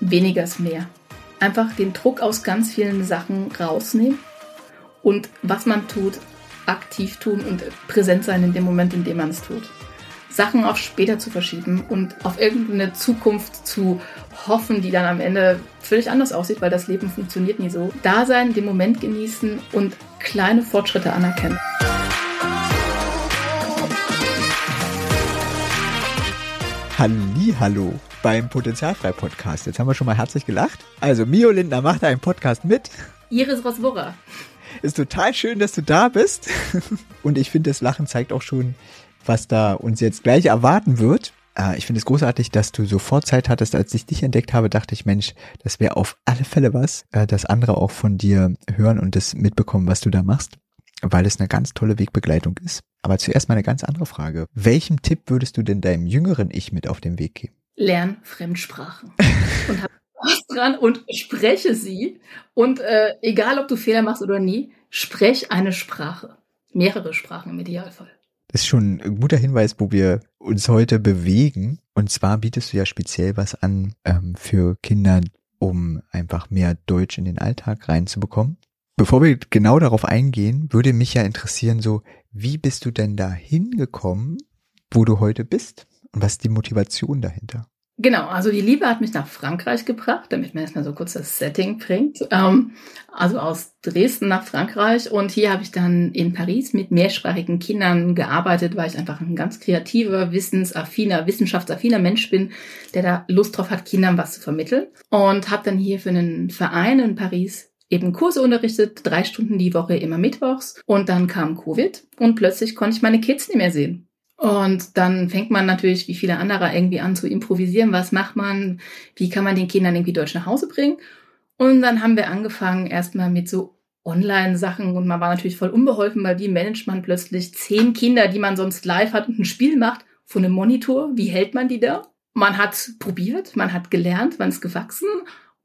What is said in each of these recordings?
weniger ist mehr. Einfach den Druck aus ganz vielen Sachen rausnehmen und was man tut, aktiv tun und präsent sein in dem Moment, in dem man es tut. Sachen auf später zu verschieben und auf irgendeine Zukunft zu hoffen, die dann am Ende völlig anders aussieht, weil das Leben funktioniert nie so. Da sein, den Moment genießen und kleine Fortschritte anerkennen. Halli, hallo beim Potenzialfrei Podcast. Jetzt haben wir schon mal herzlich gelacht. Also Mio Lindner macht einen Podcast mit. Iris Roswora. Ist total schön, dass du da bist. Und ich finde, das Lachen zeigt auch schon, was da uns jetzt gleich erwarten wird. Äh, ich finde es großartig, dass du sofort Zeit hattest. Als ich dich entdeckt habe, dachte ich, Mensch, das wäre auf alle Fälle was, äh, dass andere auch von dir hören und das mitbekommen, was du da machst, weil es eine ganz tolle Wegbegleitung ist. Aber zuerst mal eine ganz andere Frage. Welchen Tipp würdest du denn deinem jüngeren Ich mit auf den Weg geben? Lern Fremdsprachen und hab Spaß dran und spreche sie. Und äh, egal, ob du Fehler machst oder nie, sprech eine Sprache. Mehrere Sprachen im Idealfall. Das ist schon ein guter Hinweis, wo wir uns heute bewegen. Und zwar bietest du ja speziell was an ähm, für Kinder, um einfach mehr Deutsch in den Alltag reinzubekommen. Bevor wir genau darauf eingehen, würde mich ja interessieren, so, wie bist du denn da hingekommen, wo du heute bist? Und was ist die Motivation dahinter? Genau, also die Liebe hat mich nach Frankreich gebracht, damit man erstmal so kurz das Setting bringt. Ähm, also aus Dresden nach Frankreich und hier habe ich dann in Paris mit mehrsprachigen Kindern gearbeitet, weil ich einfach ein ganz kreativer, wissensaffiner, wissenschaftsaffiner Mensch bin, der da Lust drauf hat, Kindern was zu vermitteln. Und habe dann hier für einen Verein in Paris eben Kurse unterrichtet, drei Stunden die Woche immer mittwochs. Und dann kam Covid und plötzlich konnte ich meine Kids nicht mehr sehen. Und dann fängt man natürlich, wie viele andere, irgendwie an zu improvisieren. Was macht man? Wie kann man den Kindern irgendwie Deutsch nach Hause bringen? Und dann haben wir angefangen erstmal mit so Online-Sachen und man war natürlich voll unbeholfen, weil wie managt man plötzlich zehn Kinder, die man sonst live hat und ein Spiel macht, von einem Monitor? Wie hält man die da? Man hat probiert, man hat gelernt, man ist gewachsen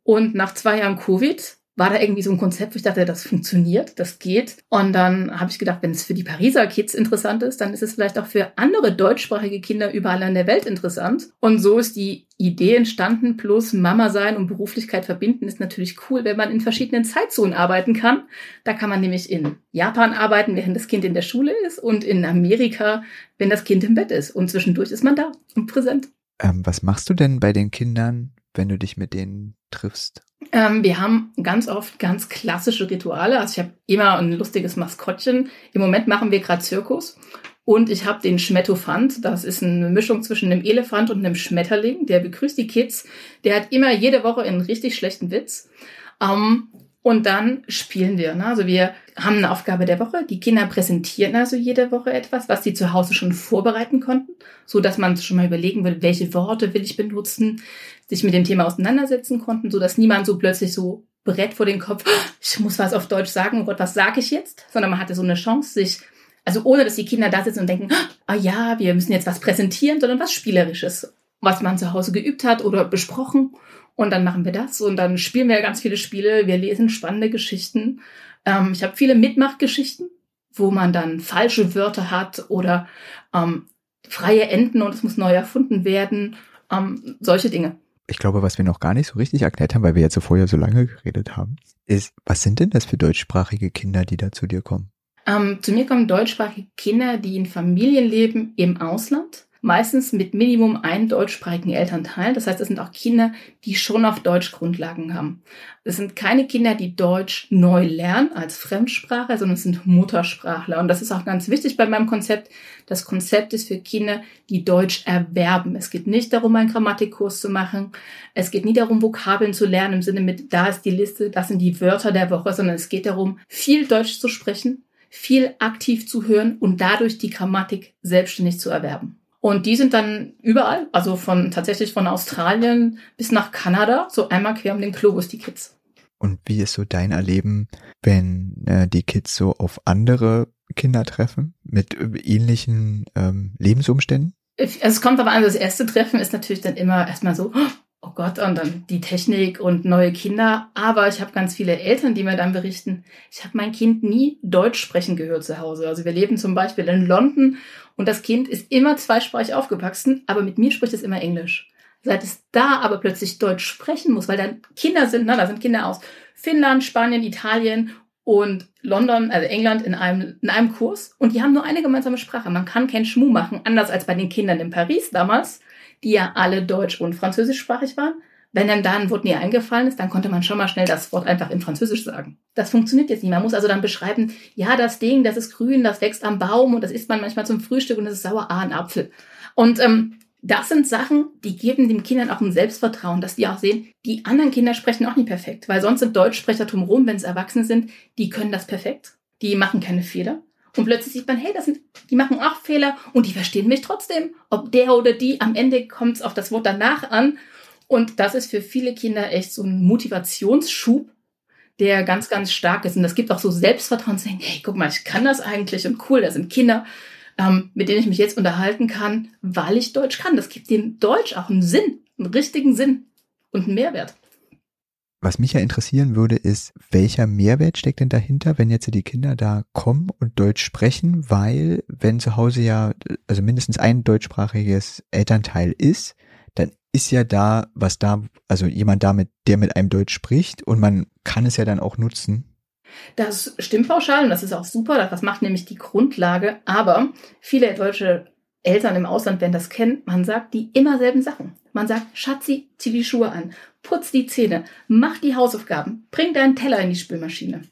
und nach zwei Jahren Covid war da irgendwie so ein Konzept, wo ich dachte, das funktioniert, das geht. Und dann habe ich gedacht, wenn es für die Pariser Kids interessant ist, dann ist es vielleicht auch für andere deutschsprachige Kinder überall in der Welt interessant. Und so ist die Idee entstanden, plus Mama sein und Beruflichkeit verbinden, ist natürlich cool, wenn man in verschiedenen Zeitzonen arbeiten kann. Da kann man nämlich in Japan arbeiten, während das Kind in der Schule ist und in Amerika, wenn das Kind im Bett ist. Und zwischendurch ist man da und präsent. Ähm, was machst du denn bei den Kindern, wenn du dich mit denen triffst? Ähm, wir haben ganz oft ganz klassische Rituale. Also ich habe immer ein lustiges Maskottchen. Im Moment machen wir gerade Zirkus. Und ich habe den Schmettofant. Das ist eine Mischung zwischen einem Elefant und einem Schmetterling. Der begrüßt die Kids. Der hat immer jede Woche einen richtig schlechten Witz. Ähm, und dann spielen wir. Ne? Also wir haben eine Aufgabe der Woche. Die Kinder präsentieren also jede Woche etwas, was sie zu Hause schon vorbereiten konnten, so dass man schon mal überlegen will, welche Worte will ich benutzen, sich mit dem Thema auseinandersetzen konnten, so dass niemand so plötzlich so Brett vor den Kopf, ich muss was auf Deutsch sagen, oh Gott, was sage ich jetzt? Sondern man hatte so eine Chance, sich, also ohne dass die Kinder da sitzen und denken, ah ja, wir müssen jetzt was präsentieren, sondern was Spielerisches, was man zu Hause geübt hat oder besprochen und dann machen wir das und dann spielen wir ganz viele Spiele. Wir lesen spannende Geschichten. Ähm, ich habe viele Mitmachgeschichten, wo man dann falsche Wörter hat oder ähm, freie Enden und es muss neu erfunden werden. Ähm, solche Dinge. Ich glaube, was wir noch gar nicht so richtig erklärt haben, weil wir jetzt so vorher so lange geredet haben, ist, was sind denn das für deutschsprachige Kinder, die da zu dir kommen? Ähm, zu mir kommen deutschsprachige Kinder, die in Familien leben im Ausland meistens mit Minimum einen deutschsprachigen Elternteil. Das heißt, es sind auch Kinder, die schon auf Deutsch Grundlagen haben. Es sind keine Kinder, die Deutsch neu lernen als Fremdsprache, sondern es sind Muttersprachler. Und das ist auch ganz wichtig bei meinem Konzept. Das Konzept ist für Kinder, die Deutsch erwerben. Es geht nicht darum, einen Grammatikkurs zu machen. Es geht nie darum, Vokabeln zu lernen im Sinne mit, da ist die Liste, das sind die Wörter der Woche, sondern es geht darum, viel Deutsch zu sprechen, viel aktiv zu hören und dadurch die Grammatik selbstständig zu erwerben. Und die sind dann überall, also von tatsächlich von Australien bis nach Kanada, so einmal quer um den Globus, die Kids. Und wie ist so dein Erleben, wenn äh, die Kids so auf andere Kinder treffen mit ähnlichen ähm, Lebensumständen? Also es kommt aber an, das erste Treffen ist natürlich dann immer erstmal so, oh Gott, und dann die Technik und neue Kinder. Aber ich habe ganz viele Eltern, die mir dann berichten, ich habe mein Kind nie Deutsch sprechen gehört zu Hause. Also wir leben zum Beispiel in London und das Kind ist immer zweisprachig aufgewachsen, aber mit mir spricht es immer Englisch. Seit es da aber plötzlich Deutsch sprechen muss, weil da Kinder sind, ne, da sind Kinder aus Finnland, Spanien, Italien und London, also England in einem, in einem Kurs und die haben nur eine gemeinsame Sprache. Man kann keinen Schmuh machen, anders als bei den Kindern in Paris damals, die ja alle deutsch- und französischsprachig waren. Wenn dann da ein Wort nie eingefallen ist, dann konnte man schon mal schnell das Wort einfach in Französisch sagen. Das funktioniert jetzt nicht. Man muss also dann beschreiben, ja, das Ding, das ist grün, das wächst am Baum und das isst man manchmal zum Frühstück und das ist sauer, ah, ein Apfel. Und ähm, das sind Sachen, die geben den Kindern auch ein Selbstvertrauen, dass die auch sehen, die anderen Kinder sprechen auch nicht perfekt, weil sonst sind Deutschsprecher drumherum, wenn es Erwachsene sind, die können das perfekt, die machen keine Fehler. Und plötzlich sieht man, hey, das sind, die machen auch Fehler und die verstehen mich trotzdem. Ob der oder die, am Ende kommt es auf das Wort danach an. Und das ist für viele Kinder echt so ein Motivationsschub, der ganz, ganz stark ist. Und das gibt auch so Selbstvertrauen zu denken, hey, guck mal, ich kann das eigentlich und cool, da sind Kinder ähm, mit denen ich mich jetzt unterhalten kann, weil ich Deutsch kann. Das gibt dem Deutsch auch einen Sinn, einen richtigen Sinn und einen Mehrwert. Was mich ja interessieren würde, ist, welcher Mehrwert steckt denn dahinter, wenn jetzt die Kinder da kommen und Deutsch sprechen, weil wenn zu Hause ja, also mindestens ein deutschsprachiges Elternteil ist, dann ist ja da, was da, also jemand damit, der mit einem Deutsch spricht und man kann es ja dann auch nutzen, das stimmt pauschal und das ist auch super. Das macht nämlich die Grundlage. Aber viele deutsche Eltern im Ausland werden das kennen. Man sagt die immer selben Sachen. Man sagt, Schatzi, zieh die Schuhe an, putz die Zähne, mach die Hausaufgaben, bring deinen Teller in die Spülmaschine.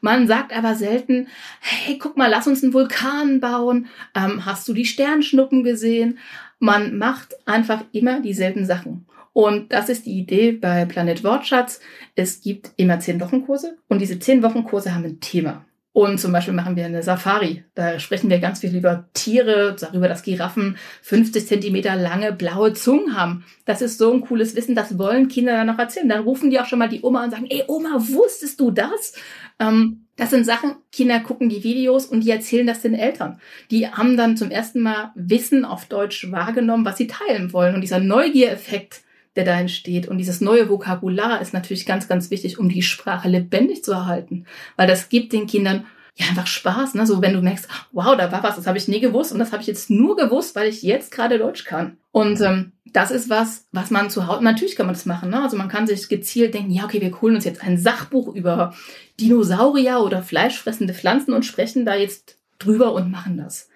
Man sagt aber selten, hey, guck mal, lass uns einen Vulkan bauen. Ähm, hast du die Sternschnuppen gesehen? Man macht einfach immer dieselben Sachen. Und das ist die Idee bei Planet Wortschatz. Es gibt immer zehn Wochenkurse und diese zehn Wochenkurse haben ein Thema. Und zum Beispiel machen wir eine Safari. Da sprechen wir ganz viel über Tiere, darüber, dass Giraffen 50 Zentimeter lange blaue Zungen haben. Das ist so ein cooles Wissen, das wollen Kinder dann noch erzählen. Dann rufen die auch schon mal die Oma und sagen, ey Oma, wusstest du das? Ähm, das sind Sachen, Kinder gucken die Videos und die erzählen das den Eltern. Die haben dann zum ersten Mal Wissen auf Deutsch wahrgenommen, was sie teilen wollen. Und dieser Neugiereffekt, der da entsteht. Und dieses neue Vokabular ist natürlich ganz, ganz wichtig, um die Sprache lebendig zu erhalten. Weil das gibt den Kindern ja einfach Spaß. Ne? So wenn du merkst, wow, da war was, das habe ich nie gewusst und das habe ich jetzt nur gewusst, weil ich jetzt gerade Deutsch kann. Und ähm, das ist was, was man zu Hause, natürlich kann man das machen. Ne? Also man kann sich gezielt denken, ja, okay, wir holen uns jetzt ein Sachbuch über Dinosaurier oder fleischfressende Pflanzen und sprechen da jetzt drüber und machen das.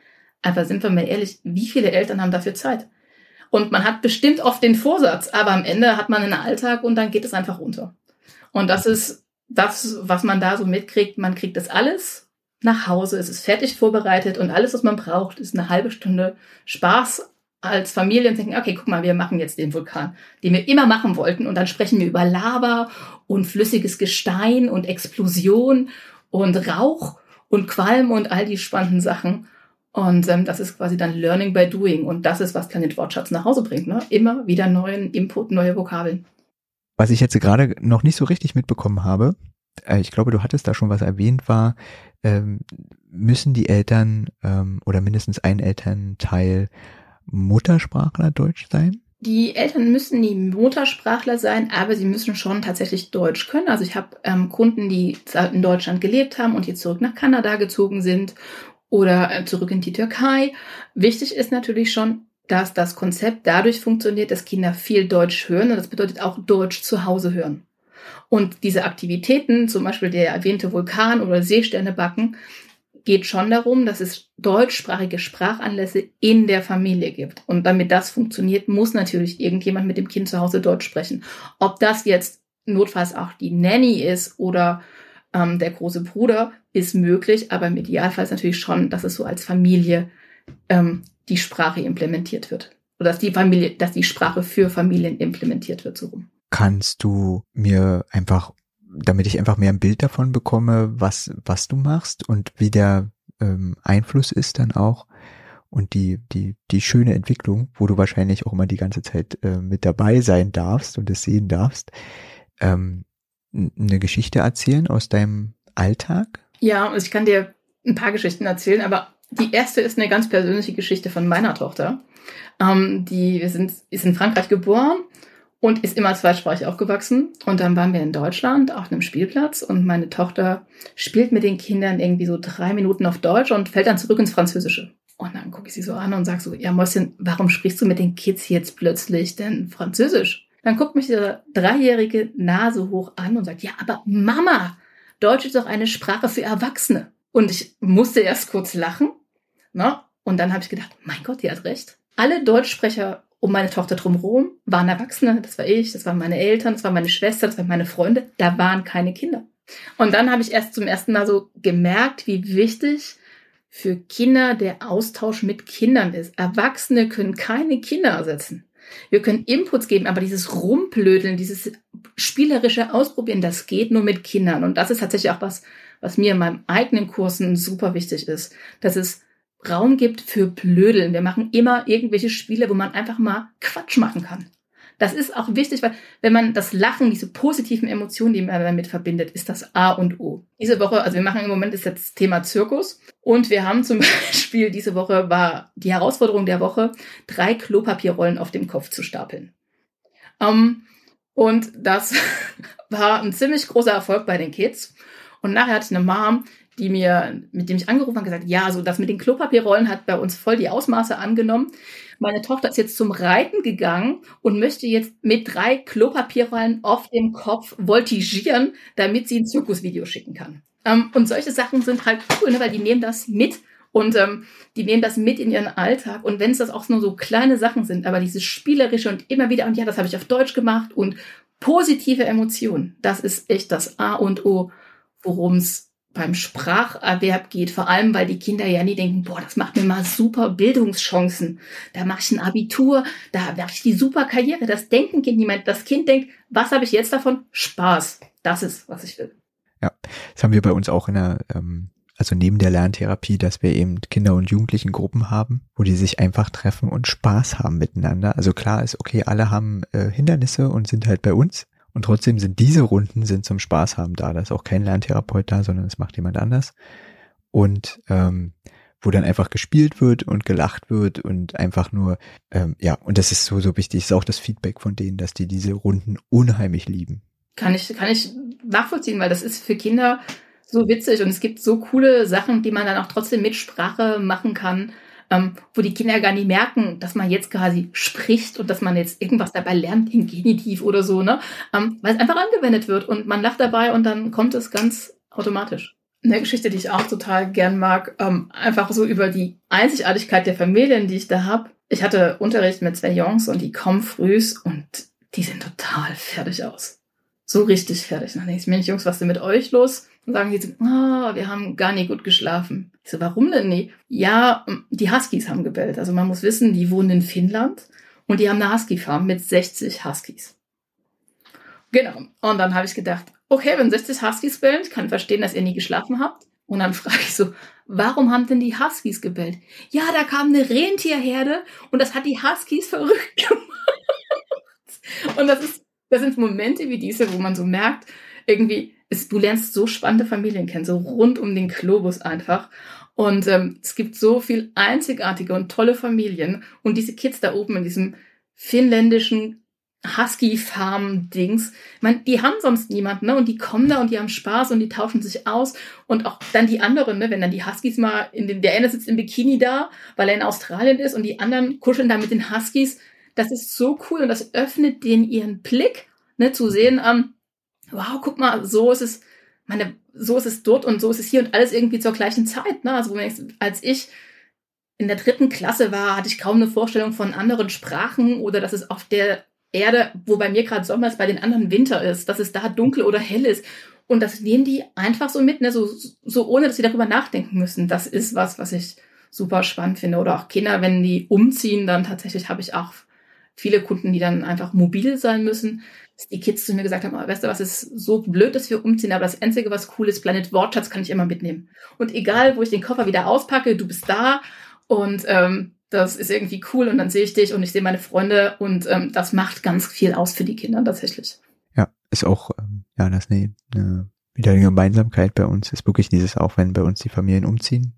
Aber sind wir mal ehrlich, wie viele Eltern haben dafür Zeit? Und man hat bestimmt oft den Vorsatz, aber am Ende hat man einen Alltag und dann geht es einfach runter. Und das ist das, was man da so mitkriegt. Man kriegt das alles nach Hause, es ist fertig vorbereitet und alles, was man braucht, ist eine halbe Stunde Spaß als Familie und denken, okay, guck mal, wir machen jetzt den Vulkan, den wir immer machen wollten. Und dann sprechen wir über Lava und flüssiges Gestein und Explosion und Rauch und Qualm und all die spannenden Sachen. Und ähm, das ist quasi dann Learning by Doing. Und das ist, was Planet Wortschatz nach Hause bringt. Ne? Immer wieder neuen Input, neue Vokabeln. Was ich jetzt gerade noch nicht so richtig mitbekommen habe, äh, ich glaube, du hattest da schon was erwähnt, war, ähm, müssen die Eltern ähm, oder mindestens ein Elternteil Muttersprachler Deutsch sein? Die Eltern müssen die Muttersprachler sein, aber sie müssen schon tatsächlich Deutsch können. Also ich habe ähm, Kunden, die in Deutschland gelebt haben und jetzt zurück nach Kanada gezogen sind oder äh, zurück in die Türkei. Wichtig ist natürlich schon, dass das Konzept dadurch funktioniert, dass Kinder viel Deutsch hören und das bedeutet auch Deutsch zu Hause hören. Und diese Aktivitäten, zum Beispiel der erwähnte Vulkan oder Seesterne backen, geht schon darum, dass es deutschsprachige Sprachanlässe in der Familie gibt. Und damit das funktioniert, muss natürlich irgendjemand mit dem Kind zu Hause Deutsch sprechen. Ob das jetzt notfalls auch die Nanny ist oder ähm, der große Bruder ist möglich, aber im Idealfall ist natürlich schon, dass es so als Familie ähm, die Sprache implementiert wird. Oder dass die Familie, dass die Sprache für Familien implementiert wird, so rum. Kannst du mir einfach, damit ich einfach mehr ein Bild davon bekomme, was, was du machst und wie der ähm, Einfluss ist dann auch und die, die, die schöne Entwicklung, wo du wahrscheinlich auch immer die ganze Zeit äh, mit dabei sein darfst und es sehen darfst. Ähm, eine Geschichte erzählen aus deinem Alltag? Ja, also ich kann dir ein paar Geschichten erzählen, aber die erste ist eine ganz persönliche Geschichte von meiner Tochter. Ähm, die wir sind, ist in Frankreich geboren und ist immer zweisprachig aufgewachsen. Und dann waren wir in Deutschland auf einem Spielplatz und meine Tochter spielt mit den Kindern irgendwie so drei Minuten auf Deutsch und fällt dann zurück ins Französische. Und dann gucke ich sie so an und sage so, ja Mäuschen, warum sprichst du mit den Kids jetzt plötzlich denn Französisch? Dann guckt mich ihre dreijährige Nase hoch an und sagt, ja, aber Mama, Deutsch ist doch eine Sprache für Erwachsene. Und ich musste erst kurz lachen. Ne? Und dann habe ich gedacht, mein Gott, die hat recht. Alle Deutschsprecher um meine Tochter drumherum waren Erwachsene. Das war ich, das waren meine Eltern, das waren meine Schwester, das waren meine Freunde. Da waren keine Kinder. Und dann habe ich erst zum ersten Mal so gemerkt, wie wichtig für Kinder der Austausch mit Kindern ist. Erwachsene können keine Kinder ersetzen. Wir können Inputs geben, aber dieses Rumplödeln, dieses spielerische Ausprobieren, das geht nur mit Kindern. Und das ist tatsächlich auch was, was mir in meinem eigenen Kursen super wichtig ist, dass es Raum gibt für Blödeln. Wir machen immer irgendwelche Spiele, wo man einfach mal Quatsch machen kann. Das ist auch wichtig, weil wenn man das Lachen, diese positiven Emotionen, die man damit verbindet, ist das A und O. Diese Woche, also wir machen im Moment ist jetzt Thema Zirkus und wir haben zum Beispiel diese Woche war die Herausforderung der Woche, drei Klopapierrollen auf dem Kopf zu stapeln. Um, und das war ein ziemlich großer Erfolg bei den Kids. Und nachher ich eine Mom, die mir, mit dem ich angerufen habe, gesagt, ja, so das mit den Klopapierrollen hat bei uns voll die Ausmaße angenommen. Meine Tochter ist jetzt zum Reiten gegangen und möchte jetzt mit drei Klopapierrollen auf dem Kopf voltigieren, damit sie ein Zirkusvideo schicken kann. Ähm, und solche Sachen sind halt cool, ne, weil die nehmen das mit und ähm, die nehmen das mit in ihren Alltag. Und wenn es das auch nur so kleine Sachen sind, aber dieses spielerische und immer wieder, und ja, das habe ich auf Deutsch gemacht und positive Emotionen, das ist echt das A und O, worum es beim Spracherwerb geht, vor allem weil die Kinder ja nie denken, boah, das macht mir mal super Bildungschancen. Da mache ich ein Abitur, da mache ich die super Karriere. Das denken Kind niemand. Das Kind denkt, was habe ich jetzt davon? Spaß. Das ist, was ich will. Ja, das haben wir bei uns auch in der, ähm, also neben der Lerntherapie, dass wir eben Kinder- und Jugendlichen-Gruppen haben, wo die sich einfach treffen und Spaß haben miteinander. Also klar ist, okay, alle haben äh, Hindernisse und sind halt bei uns. Und trotzdem sind diese Runden sind zum Spaß haben da. Da ist auch kein Lerntherapeut da, sondern es macht jemand anders. Und ähm, wo dann einfach gespielt wird und gelacht wird und einfach nur, ähm, ja, und das ist so, so wichtig, ist auch das Feedback von denen, dass die diese Runden unheimlich lieben. Kann ich, kann ich nachvollziehen, weil das ist für Kinder so witzig und es gibt so coole Sachen, die man dann auch trotzdem mit Sprache machen kann ähm, wo die Kinder gar nicht merken, dass man jetzt quasi spricht und dass man jetzt irgendwas dabei lernt, in Genitiv oder so, ne? Ähm, weil es einfach angewendet wird und man lacht dabei und dann kommt es ganz automatisch. Eine Geschichte, die ich auch total gern mag, ähm, einfach so über die Einzigartigkeit der Familien, die ich da habe. Ich hatte Unterricht mit zwei Jungs und die kommen frühs und die sehen total fertig aus. So richtig fertig. dann denke ich, Mensch, Jungs, was ist denn mit euch los? Und sagen die so, ah, wir haben gar nicht gut geschlafen. Ich so, warum denn nicht? Ja, die Huskies haben gebellt. Also man muss wissen, die wohnen in Finnland und die haben eine Husky-Farm mit 60 Huskies. Genau. Und dann habe ich gedacht, okay, wenn 60 Huskies bellen, ich kann verstehen, dass ihr nie geschlafen habt. Und dann frage ich so, warum haben denn die Huskies gebellt? Ja, da kam eine Rentierherde und das hat die Huskies verrückt gemacht. Und das ist, das sind Momente wie diese, wo man so merkt, irgendwie, ist, du lernst so spannende Familien kennen, so rund um den Globus einfach. Und ähm, es gibt so viel einzigartige und tolle Familien. Und diese Kids da oben in diesem finnländischen Husky-Farm-Dings, meine, die haben sonst niemanden, ne? Und die kommen da und die haben Spaß und die tauschen sich aus. Und auch dann die anderen, ne? Wenn dann die Huskies mal in den, der eine sitzt im Bikini da, weil er in Australien ist und die anderen kuscheln da mit den Huskies. Das ist so cool und das öffnet denen ihren Blick, ne? Zu sehen, ähm, wow, guck mal, so ist es, meine, so ist es dort und so ist es hier und alles irgendwie zur gleichen Zeit. Ne? Also als ich in der dritten Klasse war, hatte ich kaum eine Vorstellung von anderen Sprachen oder dass es auf der Erde, wo bei mir gerade Sommer ist, bei den anderen Winter ist, dass es da dunkel oder hell ist. Und das nehmen die einfach so mit, ne? so, so ohne dass sie darüber nachdenken müssen. Das ist was, was ich super spannend finde. Oder auch Kinder, wenn die umziehen, dann tatsächlich habe ich auch viele Kunden, die dann einfach mobil sein müssen die Kids zu mir gesagt haben, weißt du was, ist so blöd, dass wir umziehen, aber das Einzige, was cool ist, Planet Wortschatz kann ich immer mitnehmen. Und egal, wo ich den Koffer wieder auspacke, du bist da und ähm, das ist irgendwie cool und dann sehe ich dich und ich sehe meine Freunde und ähm, das macht ganz viel aus für die Kinder tatsächlich. Ja, ist auch, ähm, ja, das ist eine, eine, wieder eine Gemeinsamkeit bei uns, ist wirklich dieses auch, wenn bei uns die Familien umziehen.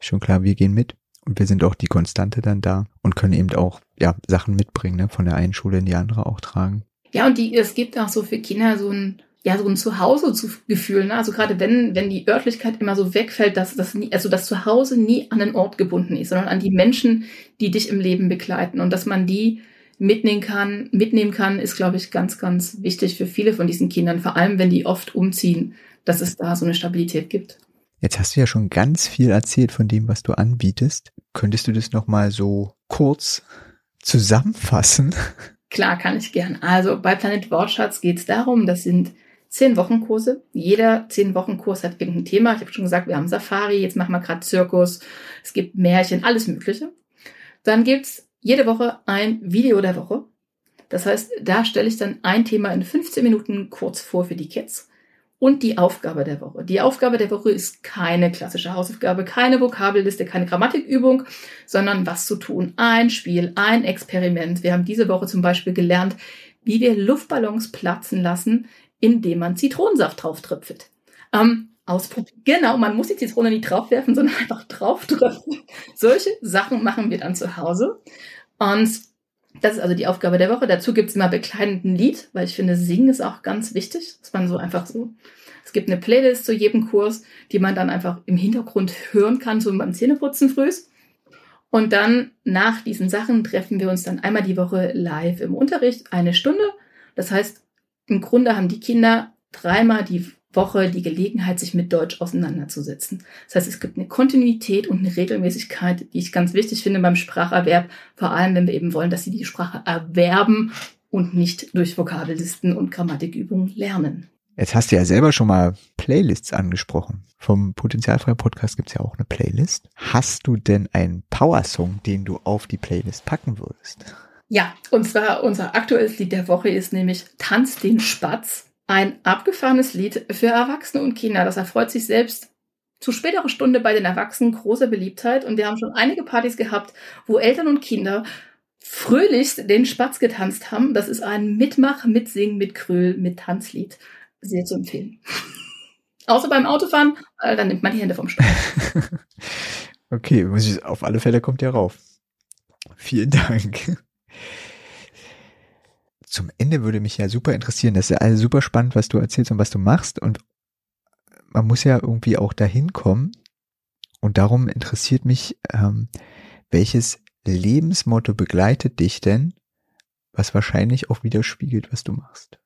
Schon klar, wir gehen mit und wir sind auch die Konstante dann da und können eben auch, ja, Sachen mitbringen, ne, von der einen Schule in die andere auch tragen. Ja, und die, es gibt auch so für Kinder so ein, ja, so ein Zuhause-Gefühl, ne? Also gerade wenn, wenn die Örtlichkeit immer so wegfällt, dass das nie, also das Zuhause nie an den Ort gebunden ist, sondern an die Menschen, die dich im Leben begleiten und dass man die mitnehmen kann, mitnehmen kann, ist, glaube ich, ganz, ganz wichtig für viele von diesen Kindern, vor allem wenn die oft umziehen, dass es da so eine Stabilität gibt. Jetzt hast du ja schon ganz viel erzählt von dem, was du anbietest. Könntest du das nochmal so kurz zusammenfassen? Klar, kann ich gern. Also bei Planet Wortschatz geht es darum, das sind zehn Wochenkurse. Jeder zehn Wochenkurs hat irgendein Thema. Ich habe schon gesagt, wir haben Safari, jetzt machen wir gerade Zirkus, es gibt Märchen, alles Mögliche. Dann gibt's jede Woche ein Video der Woche. Das heißt, da stelle ich dann ein Thema in 15 Minuten kurz vor für die Kids. Und die Aufgabe der Woche. Die Aufgabe der Woche ist keine klassische Hausaufgabe, keine Vokabelliste, keine Grammatikübung, sondern was zu tun. Ein Spiel, ein Experiment. Wir haben diese Woche zum Beispiel gelernt, wie wir Luftballons platzen lassen, indem man Zitronensaft drauf tröpfelt. Ähm, ausprobieren. Genau, man muss die Zitrone nicht draufwerfen, sondern einfach drauf tröpfeln. Solche Sachen machen wir dann zu Hause. Und das ist also die Aufgabe der Woche. Dazu gibt es immer bekleidenden Lied, weil ich finde, Singen ist auch ganz wichtig, dass man so einfach so. Es gibt eine Playlist zu jedem Kurs, die man dann einfach im Hintergrund hören kann, so beim Zähneputzen frühs. Und dann nach diesen Sachen treffen wir uns dann einmal die Woche live im Unterricht, eine Stunde. Das heißt, im Grunde haben die Kinder dreimal die Woche die Gelegenheit, sich mit Deutsch auseinanderzusetzen. Das heißt, es gibt eine Kontinuität und eine Regelmäßigkeit, die ich ganz wichtig finde beim Spracherwerb, vor allem wenn wir eben wollen, dass sie die Sprache erwerben und nicht durch Vokabellisten und Grammatikübungen lernen. Jetzt hast du ja selber schon mal Playlists angesprochen. Vom Potenzialfrei Podcast gibt's ja auch eine Playlist. Hast du denn einen Powersong, den du auf die Playlist packen würdest? Ja, und zwar unser aktuelles Lied der Woche ist nämlich Tanz den Spatz. Ein abgefahrenes Lied für Erwachsene und Kinder. Das erfreut sich selbst zu späterer Stunde bei den Erwachsenen großer Beliebtheit. Und wir haben schon einige Partys gehabt, wo Eltern und Kinder fröhlichst den Spatz getanzt haben. Das ist ein Mitmach, Mitsingen, mit Kröll, mit Tanzlied. Sehr zu empfehlen. Außer beim Autofahren, äh, dann nimmt man die Hände vom Steuer. okay, auf alle Fälle kommt der rauf. Vielen Dank zum Ende würde mich ja super interessieren. Das ist ja alles super spannend, was du erzählst und was du machst. Und man muss ja irgendwie auch dahin kommen. Und darum interessiert mich, ähm, welches Lebensmotto begleitet dich denn, was wahrscheinlich auch widerspiegelt, was du machst?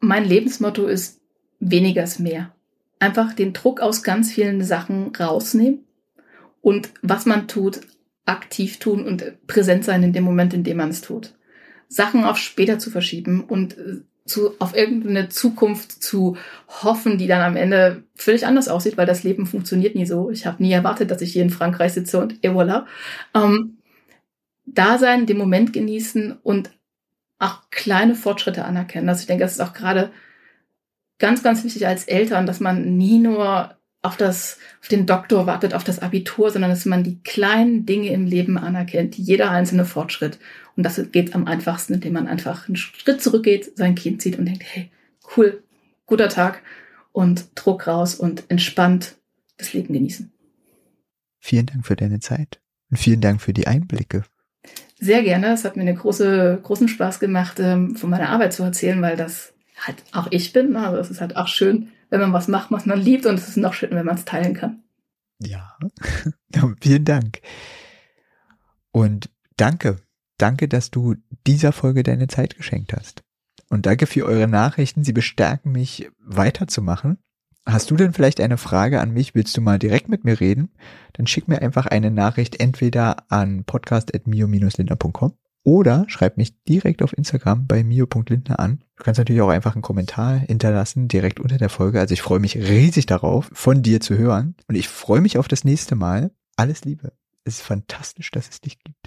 Mein Lebensmotto ist weniger ist mehr. Einfach den Druck aus ganz vielen Sachen rausnehmen und was man tut, aktiv tun und präsent sein in dem Moment, in dem man es tut. Sachen auf später zu verschieben und äh, zu, auf irgendeine Zukunft zu hoffen, die dann am Ende völlig anders aussieht, weil das Leben funktioniert nie so. Ich habe nie erwartet, dass ich hier in Frankreich sitze und et voilà. Ähm, da sein, den Moment genießen und auch kleine Fortschritte anerkennen. Also ich denke, das ist auch gerade ganz, ganz wichtig als Eltern, dass man nie nur auf das, auf den Doktor wartet, auf das Abitur, sondern dass man die kleinen Dinge im Leben anerkennt, jeder einzelne Fortschritt. Und das geht am einfachsten, indem man einfach einen Schritt zurückgeht, sein Kind sieht und denkt, hey, cool, guter Tag und Druck raus und entspannt das Leben genießen. Vielen Dank für deine Zeit und vielen Dank für die Einblicke. Sehr gerne. Es hat mir einen große, großen Spaß gemacht, ähm, von meiner Arbeit zu erzählen, weil das halt auch ich bin. Also es ist halt auch schön, wenn man was macht, was man liebt und es ist noch schön, wenn man es teilen kann. Ja, vielen Dank. Und danke, danke, dass du dieser Folge deine Zeit geschenkt hast. Und danke für eure Nachrichten, sie bestärken mich weiterzumachen. Hast du denn vielleicht eine Frage an mich? Willst du mal direkt mit mir reden? Dann schick mir einfach eine Nachricht entweder an podcast.mio-lindner.com oder schreib mich direkt auf Instagram bei mio.lindner an. Du kannst natürlich auch einfach einen Kommentar hinterlassen, direkt unter der Folge. Also ich freue mich riesig darauf, von dir zu hören. Und ich freue mich auf das nächste Mal. Alles Liebe. Es ist fantastisch, dass es dich gibt.